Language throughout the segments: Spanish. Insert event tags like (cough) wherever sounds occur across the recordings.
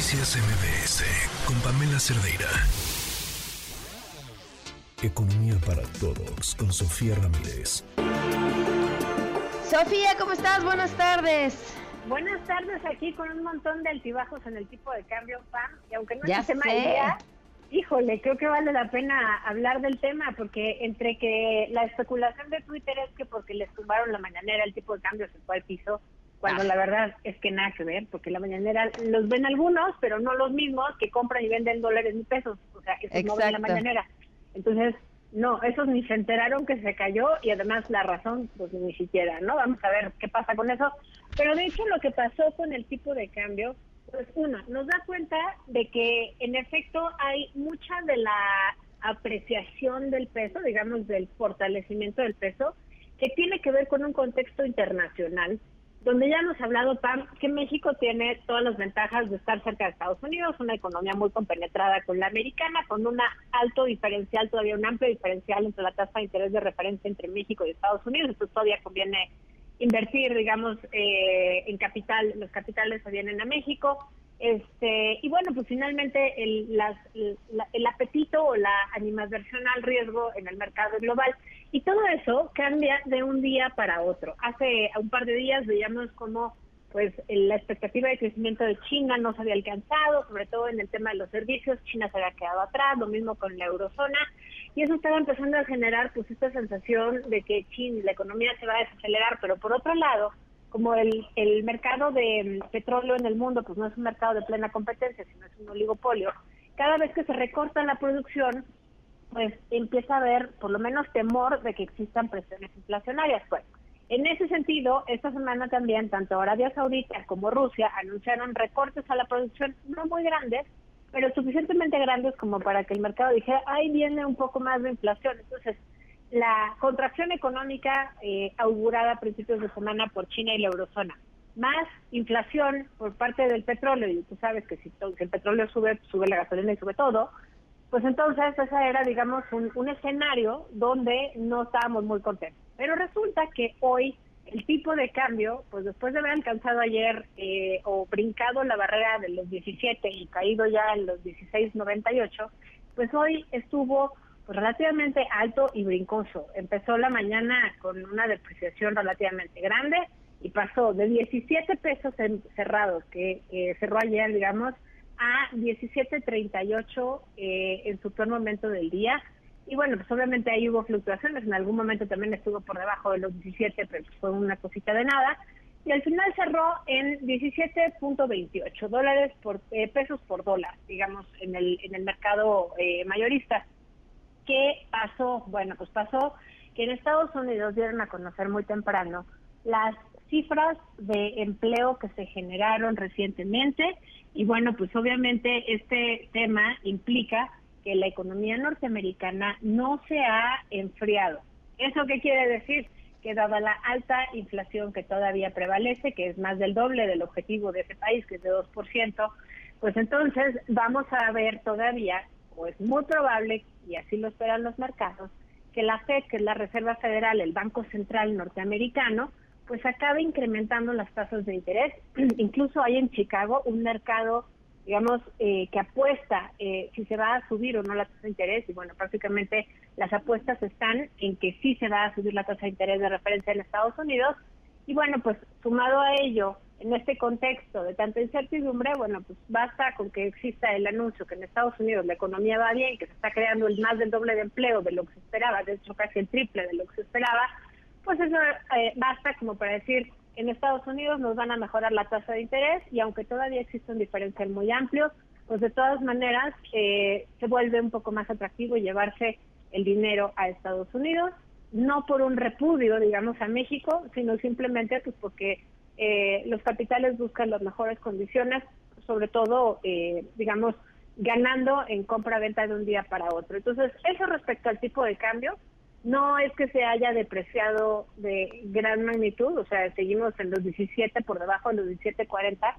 Noticias MBS con Pamela Cerdeira. Economía para todos con Sofía Ramírez. Sofía, ¿cómo estás? Buenas tardes. Buenas tardes aquí con un montón de altibajos en el tipo de cambio PAM y aunque no ya se día, híjole, creo que vale la pena hablar del tema porque entre que la especulación de Twitter es que porque les tumbaron la mañanera el tipo de cambio se fue al piso, cuando ah. la verdad es que nada que ver, porque la mañanera los ven algunos, pero no los mismos que compran y venden dólares y pesos, o sea, eso no ven la mañanera. Entonces, no, esos ni se enteraron que se cayó y además la razón, pues ni siquiera, ¿no? Vamos a ver qué pasa con eso. Pero de hecho lo que pasó con el tipo de cambio, pues uno, nos da cuenta de que en efecto hay mucha de la apreciación del peso, digamos, del fortalecimiento del peso, que tiene que ver con un contexto internacional donde ya nos ha hablado Pam que México tiene todas las ventajas de estar cerca de Estados Unidos, una economía muy compenetrada con la americana, con un alto diferencial, todavía un amplio diferencial entre la tasa de interés de referencia entre México y Estados Unidos, entonces todavía conviene invertir, digamos, eh, en capital, los capitales se vienen a México, este, y bueno, pues finalmente el, las, el, apetito o la animadversión al riesgo en el mercado global. Y todo eso cambia de un día para otro. Hace un par de días veíamos como pues la expectativa de crecimiento de China no se había alcanzado, sobre todo en el tema de los servicios, China se había quedado atrás, lo mismo con la eurozona, y eso estaba empezando a generar pues esta sensación de que China, la economía se va a desacelerar, pero por otro lado, como el, el mercado de petróleo en el mundo pues no es un mercado de plena competencia, sino es un oligopolio, cada vez que se recorta la producción, pues empieza a haber por lo menos temor de que existan presiones inflacionarias. Pues en ese sentido, esta semana también tanto Arabia Saudita como Rusia anunciaron recortes a la producción no muy grandes, pero suficientemente grandes como para que el mercado dijera, ahí viene un poco más de inflación. Entonces, la contracción económica eh, augurada a principios de semana por China y la eurozona, más inflación por parte del petróleo, y tú sabes que si, el petróleo sube, sube la gasolina y sube todo, pues entonces ese era, digamos, un, escenario donde no estábamos muy contentos. Pero resulta que hoy el tipo de cambio, pues después de haber alcanzado ayer eh, o brincado la barrera de los 17 y caído ya en los 16.98, pues hoy estuvo relativamente alto y brincoso. Empezó la mañana con una depreciación relativamente grande y pasó de 17 pesos cerrados que cerró ayer, digamos, a 17.38 eh, en su peor momento del día. Y bueno, pues obviamente ahí hubo fluctuaciones, en algún momento también estuvo por debajo de los 17, pero fue una cosita de nada. Y al final cerró en 17.28 dólares por eh, pesos por dólar, digamos, en el, en el mercado eh, mayorista. ¿Qué pasó? Bueno, pues pasó que en Estados Unidos dieron a conocer muy temprano las cifras de empleo que se generaron recientemente y bueno, pues obviamente este tema implica que la economía norteamericana no se ha enfriado. ¿Eso qué quiere decir? Que dada la alta inflación que todavía prevalece, que es más del doble del objetivo de ese país, que es de 2%, pues entonces vamos a ver todavía, o es muy probable, y así lo esperan los mercados, que la FED, que es la Reserva Federal, el Banco Central norteamericano, pues acaba incrementando las tasas de interés. (clears throat) Incluso hay en Chicago un mercado, digamos, eh, que apuesta eh, si se va a subir o no la tasa de interés. Y bueno, prácticamente las apuestas están en que sí se va a subir la tasa de interés de referencia en Estados Unidos. Y bueno, pues sumado a ello, en este contexto de tanta incertidumbre, bueno, pues basta con que exista el anuncio que en Estados Unidos la economía va bien, que se está creando el más del doble de empleo de lo que se esperaba, de hecho casi el triple de lo que se esperaba, pues eso eh, basta como para decir, en Estados Unidos nos van a mejorar la tasa de interés y aunque todavía existe un diferencial muy amplio, pues de todas maneras eh, se vuelve un poco más atractivo llevarse el dinero a Estados Unidos, no por un repudio, digamos, a México, sino simplemente pues porque eh, los capitales buscan las mejores condiciones, sobre todo, eh, digamos, ganando en compra-venta de un día para otro. Entonces, eso respecto al tipo de cambio, no es que se haya depreciado de gran magnitud, o sea, seguimos en los 17 por debajo de los 17.40,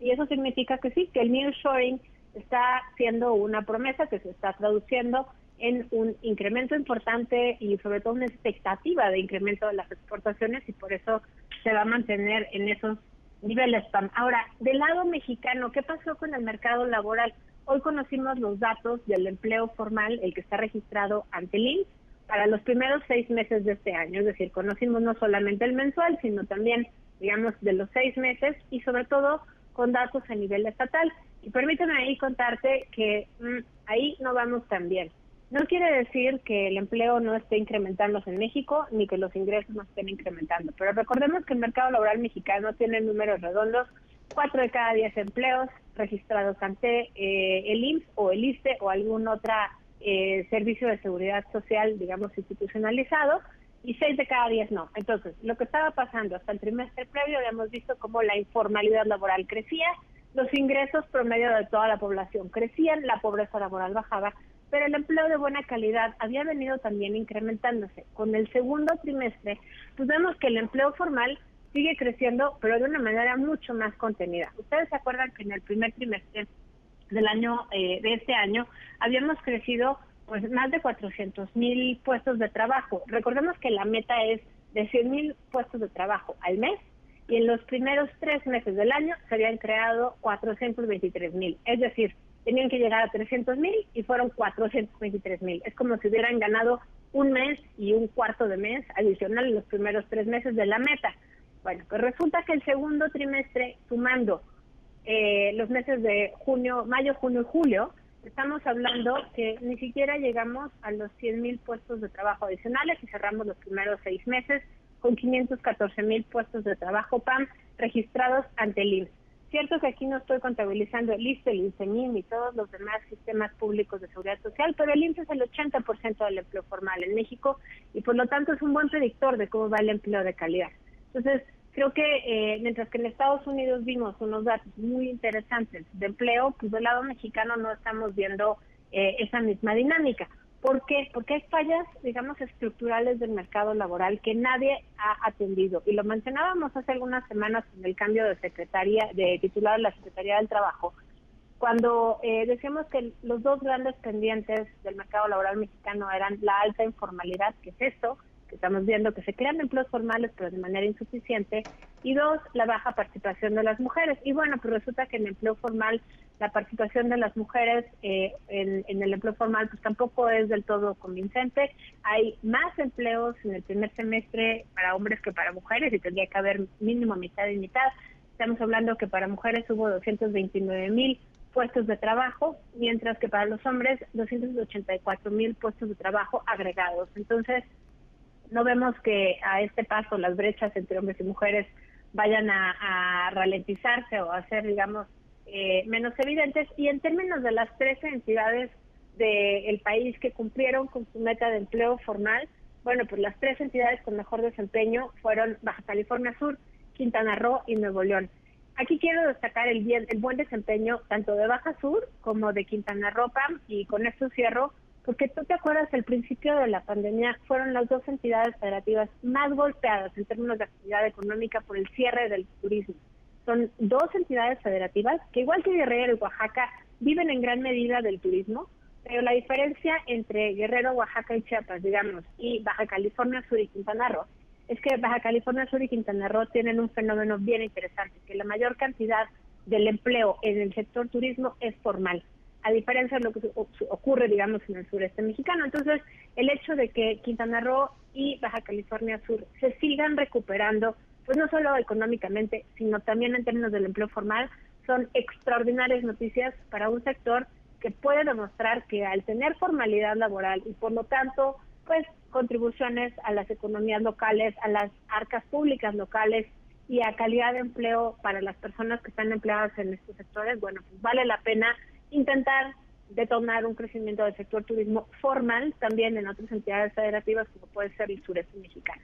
y eso significa que sí, que el nearshoring está siendo una promesa que se está traduciendo en un incremento importante y sobre todo una expectativa de incremento de las exportaciones y por eso se va a mantener en esos nivel spam. Ahora, del lado mexicano, ¿qué pasó con el mercado laboral? Hoy conocimos los datos del empleo formal, el que está registrado ante el INSS, para los primeros seis meses de este año. Es decir, conocimos no solamente el mensual, sino también, digamos, de los seis meses y sobre todo con datos a nivel estatal. Y permíteme ahí contarte que mm, ahí no vamos tan bien. No quiere decir que el empleo no esté incrementándose en México ni que los ingresos no estén incrementando, pero recordemos que el mercado laboral mexicano tiene números redondos, cuatro de cada diez empleos registrados ante eh, el IMSS o el ISTE o algún otro eh, servicio de seguridad social, digamos, institucionalizado, y seis de cada diez no. Entonces, lo que estaba pasando hasta el trimestre previo, habíamos visto cómo la informalidad laboral crecía, los ingresos promedio de toda la población crecían, la pobreza laboral bajaba, pero el empleo de buena calidad había venido también incrementándose. Con el segundo trimestre, pues vemos que el empleo formal sigue creciendo, pero de una manera mucho más contenida. Ustedes se acuerdan que en el primer trimestre del año eh, de este año habíamos crecido pues más de 400 mil puestos de trabajo. Recordemos que la meta es de 100 mil puestos de trabajo al mes y en los primeros tres meses del año se habían creado 423 mil. Es decir, tenían que llegar a 300 mil y fueron 423 mil. Es como si hubieran ganado un mes y un cuarto de mes adicional en los primeros tres meses de la meta. Bueno, pues resulta que el segundo trimestre, sumando eh, los meses de junio, mayo, junio y julio, estamos hablando que ni siquiera llegamos a los 100 mil puestos de trabajo adicionales y cerramos los primeros seis meses con 514 mil puestos de trabajo PAM registrados ante el IMSS. Cierto que aquí no estoy contabilizando el ISTE, el INSEMIM y todos los demás sistemas públicos de seguridad social, pero el IMSS es el 80% del empleo formal en México y por lo tanto es un buen predictor de cómo va el empleo de calidad. Entonces, creo que eh, mientras que en Estados Unidos vimos unos datos muy interesantes de empleo, pues del lado mexicano no estamos viendo eh, esa misma dinámica. ¿Por qué? Porque hay fallas, digamos, estructurales del mercado laboral que nadie ha atendido. Y lo mencionábamos hace algunas semanas con el cambio de secretaría, de titular de la Secretaría del Trabajo, cuando eh, decíamos que los dos grandes pendientes del mercado laboral mexicano eran la alta informalidad, que es esto, estamos viendo que se crean empleos formales pero de manera insuficiente y dos, la baja participación de las mujeres. Y bueno, pues resulta que en el empleo formal la participación de las mujeres eh, en, el empleo formal pues tampoco es del todo convincente. Hay más empleos en el primer semestre para hombres que para mujeres y tendría que haber mínimo mitad y mitad. Estamos hablando que para mujeres hubo 229 mil puestos de trabajo, mientras que para los hombres 284 mil puestos de trabajo agregados. Entonces, no vemos que a este paso las brechas entre hombres y mujeres vayan a, ralentizarse o a ser, digamos, eh, menos evidentes. Y en términos de las 13 entidades del país que cumplieron con su meta de empleo formal, bueno, pues las tres entidades con mejor desempeño fueron Baja California Sur, Quintana Roo y Nuevo León. Aquí quiero destacar el, bien, el buen desempeño tanto de Baja Sur como de Quintana Roo y con esto cierro porque tú te acuerdas, al principio de la pandemia fueron las dos entidades federativas más golpeadas en términos de actividad económica por el cierre del turismo. Son dos entidades federativas que, igual que Guerrero y Oaxaca, viven en gran medida del turismo, pero la diferencia entre Guerrero, Oaxaca y Chiapas, digamos, y Baja California Sur y Quintana Roo, es que Baja California Sur y Quintana Roo tienen un fenómeno bien interesante, que la mayor cantidad del empleo en el sector turismo es formal a diferencia de lo que ocurre, digamos, en el sureste mexicano. Entonces, el hecho de que Quintana Roo y Baja California Sur se sigan recuperando, pues no solo económicamente, sino también en términos del empleo formal, son extraordinarias noticias para un sector que puede demostrar que al tener formalidad laboral y por lo tanto, pues contribuciones a las economías locales, a las arcas públicas locales y a calidad de empleo para las personas que están empleadas en estos sectores, bueno, pues vale la pena intentar detonar un crecimiento del sector turismo formal también en otras entidades federativas como puede ser el sureste mexicano.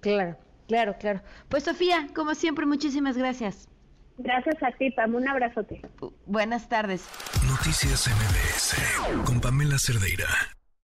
Claro, claro, claro. Pues Sofía, como siempre, muchísimas gracias. Gracias a ti, Pam. Un abrazote. buenas tardes. Noticias MBS con Pamela Cerdeira.